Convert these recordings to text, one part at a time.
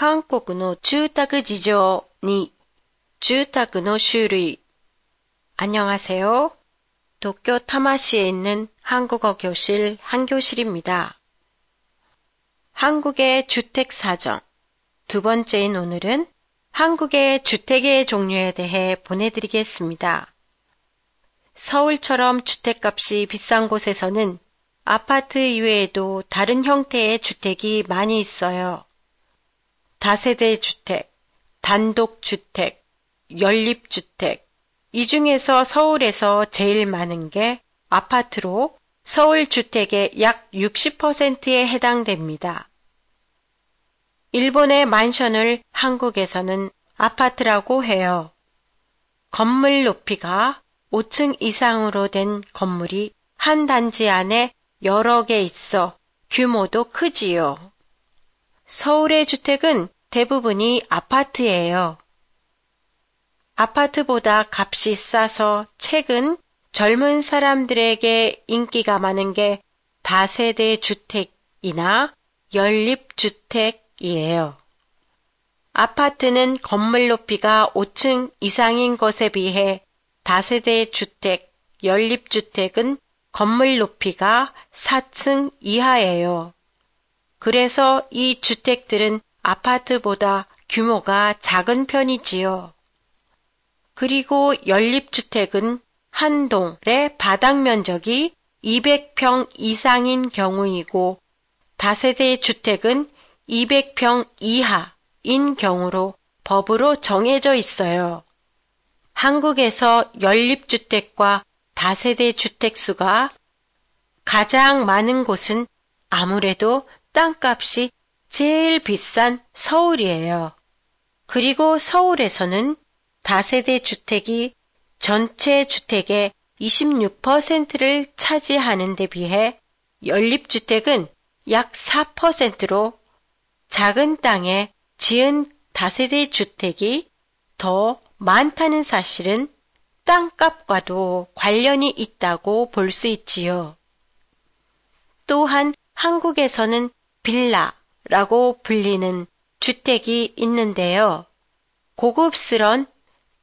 韓国の住宅事情に住宅の種類 안녕하세요. 도쿄 타마시에 있는 한국어 교실 한교실입니다. 한국의 주택 사정 두 번째인 오늘은 한국의 주택의 종류에 대해 보내드리겠습니다. 서울처럼 주택값이 비싼 곳에서는 아파트 이외에도 다른 형태의 주택이 많이 있어요. 다세대 주택, 단독 주택, 연립 주택. 이 중에서 서울에서 제일 많은 게 아파트로 서울 주택의 약 60%에 해당됩니다. 일본의 만션을 한국에서는 아파트라고 해요. 건물 높이가 5층 이상으로 된 건물이 한 단지 안에 여러 개 있어 규모도 크지요. 서울의 주택은 대부분이 아파트예요. 아파트보다 값이 싸서 최근 젊은 사람들에게 인기가 많은 게 다세대 주택이나 연립주택이에요. 아파트는 건물 높이가 5층 이상인 것에 비해 다세대 주택, 연립주택은 건물 높이가 4층 이하예요. 그래서 이 주택들은 아파트보다 규모가 작은 편이지요. 그리고 연립주택은 한 동의 바닥 면적이 200평 이상인 경우이고 다세대 주택은 200평 이하인 경우로 법으로 정해져 있어요. 한국에서 연립주택과 다세대 주택 수가 가장 많은 곳은 아무래도 땅값이 제일 비싼 서울이에요. 그리고 서울에서는 다세대 주택이 전체 주택의 26%를 차지하는 데 비해 연립주택은 약 4%로 작은 땅에 지은 다세대 주택이 더 많다는 사실은 땅값과도 관련이 있다고 볼 수 있지요. 또한 한국에서는 빌라라고 불리는 주택이 있는데요. 고급스런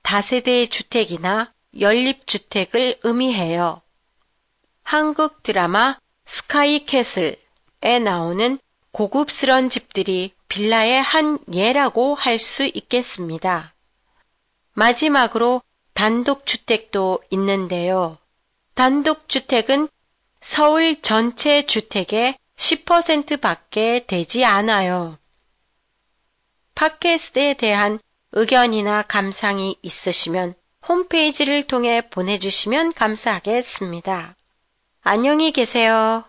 다세대 주택이나 연립주택을 의미해요. 한국 드라마 스카이캐슬에 나오는 고급스런 집들이 빌라의 한 예라고 할 수 있겠습니다. 마지막으로 단독주택도 있는데요. 단독주택은 서울 전체 주택의 10% 밖에 되지 않아요. 팟캐스트에 대한 의견이나 감상이 있으시면 홈페이지를 통해 보내주시면 감사하겠습니다. 안녕히 계세요.